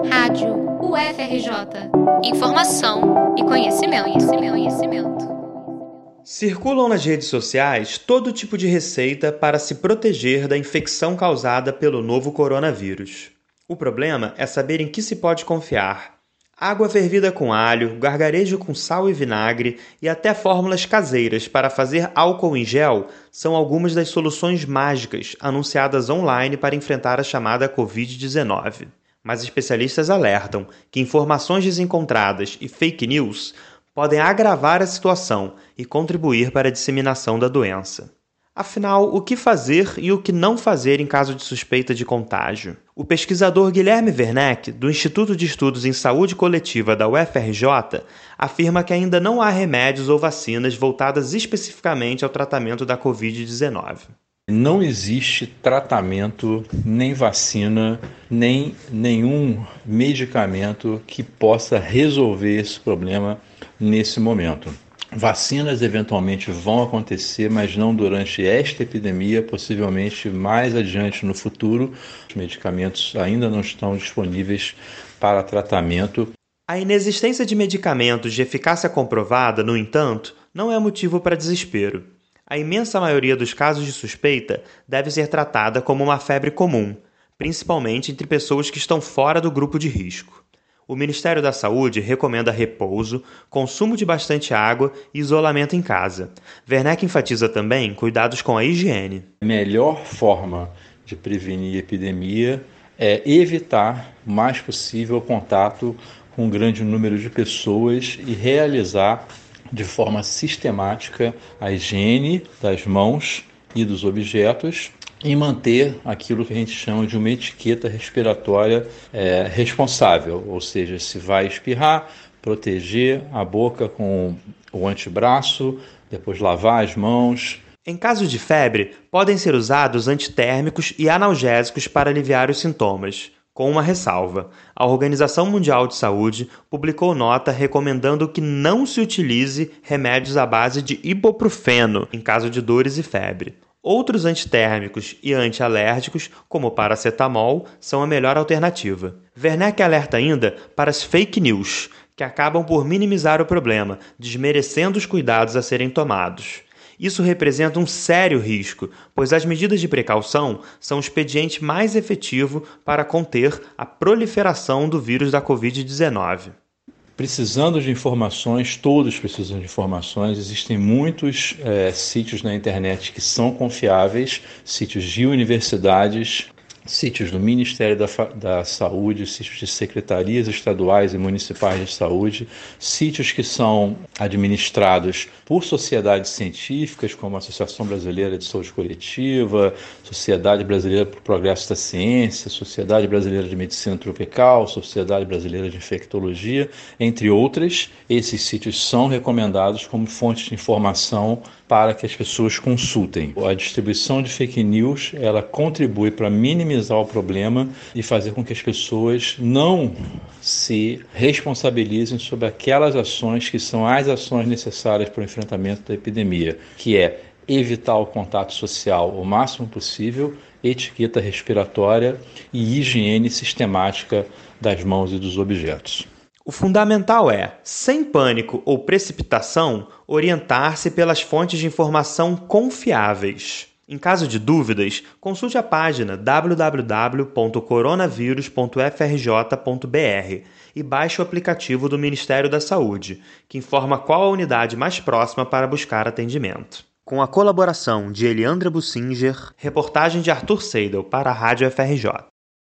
Rádio UFRJ. Informação e conhecimento, conhecimento, conhecimento. Circulam nas redes sociais todo tipo de receita para se proteger da infecção causada pelo novo coronavírus. O problema é saber em que se pode confiar. Água fervida com alho, gargarejo com sal e vinagre e até fórmulas caseiras para fazer álcool em gel são algumas das soluções mágicas anunciadas online para enfrentar a chamada Covid-19. Mas especialistas alertam que informações desencontradas e fake news podem agravar a situação e contribuir para a disseminação da doença. Afinal, o que fazer e o que não fazer em caso de suspeita de contágio? O pesquisador Guilherme Werneck, do Instituto de Estudos em Saúde Coletiva da UFRJ, afirma que ainda não há remédios ou vacinas voltadas especificamente ao tratamento da Covid-19. Não existe tratamento, nem vacina, nem nenhum medicamento que possa resolver esse problema nesse momento. Vacinas eventualmente vão acontecer, mas não durante esta epidemia, possivelmente mais adiante no futuro. Os medicamentos ainda não estão disponíveis para tratamento. A inexistência de medicamentos de eficácia comprovada, no entanto, não é motivo para desespero. A imensa maioria dos casos de suspeita deve ser tratada como uma febre comum, principalmente entre pessoas que estão fora do grupo de risco. O Ministério da Saúde recomenda repouso, consumo de bastante água e isolamento em casa. Werneck enfatiza também cuidados com a higiene. A melhor forma de prevenir epidemia é evitar o mais possível contato com um grande número de pessoas e realizar de forma sistemática a higiene das mãos e dos objetos e manter aquilo que a gente chama de uma etiqueta respiratória é, responsável, ou seja, se vai espirrar, proteger a boca com o antebraço, depois lavar as mãos. Em caso de febre, podem ser usados antitérmicos e analgésicos para aliviar os sintomas. Com uma ressalva, a Organização Mundial de Saúde publicou nota recomendando que não se utilize remédios à base de ibuprofeno em caso de dores e febre. Outros antitérmicos e antialérgicos, como o paracetamol, são a melhor alternativa. Werneck alerta ainda para as fake news, que acabam por minimizar o problema, desmerecendo os cuidados a serem tomados. Isso representa um sério risco, pois as medidas de precaução são o expediente mais efetivo para conter a proliferação do vírus da Covid-19 precisando de informações, todos precisam de informações. Existem muitos é, sítios na internet que são confiáveis, sítios de universidades, sítios do Ministério da, da, Saúde, sítios de secretarias estaduais e municipais de saúde, sítios que são administrados por sociedades científicas, como a Associação Brasileira de Saúde Coletiva, Sociedade Brasileira para o Progresso da Ciência, Sociedade Brasileira de Medicina Tropical, Sociedade Brasileira de Infectologia, entre outras. Esses sítios são recomendados como fontes de informação para que as pessoas consultem. A distribuição de fake news, ela contribui para minimizar o problema e fazer com que as pessoas não se responsabilizem sobre aquelas ações que são as ações necessárias para o enfrentamento da epidemia, que é evitar o contato social o máximo possível, etiqueta respiratória e higiene sistemática das mãos e dos objetos. O fundamental é, sem pânico ou precipitação, orientar-se pelas fontes de informação confiáveis. Em caso de dúvidas, consulte a página www.coronavírus.frj.br e baixe o aplicativo do Ministério da Saúde, que informa qual a unidade mais próxima para buscar atendimento. Com a colaboração de Eliandra Bussinger, reportagem de Arthur Seidel para a Rádio FRJ.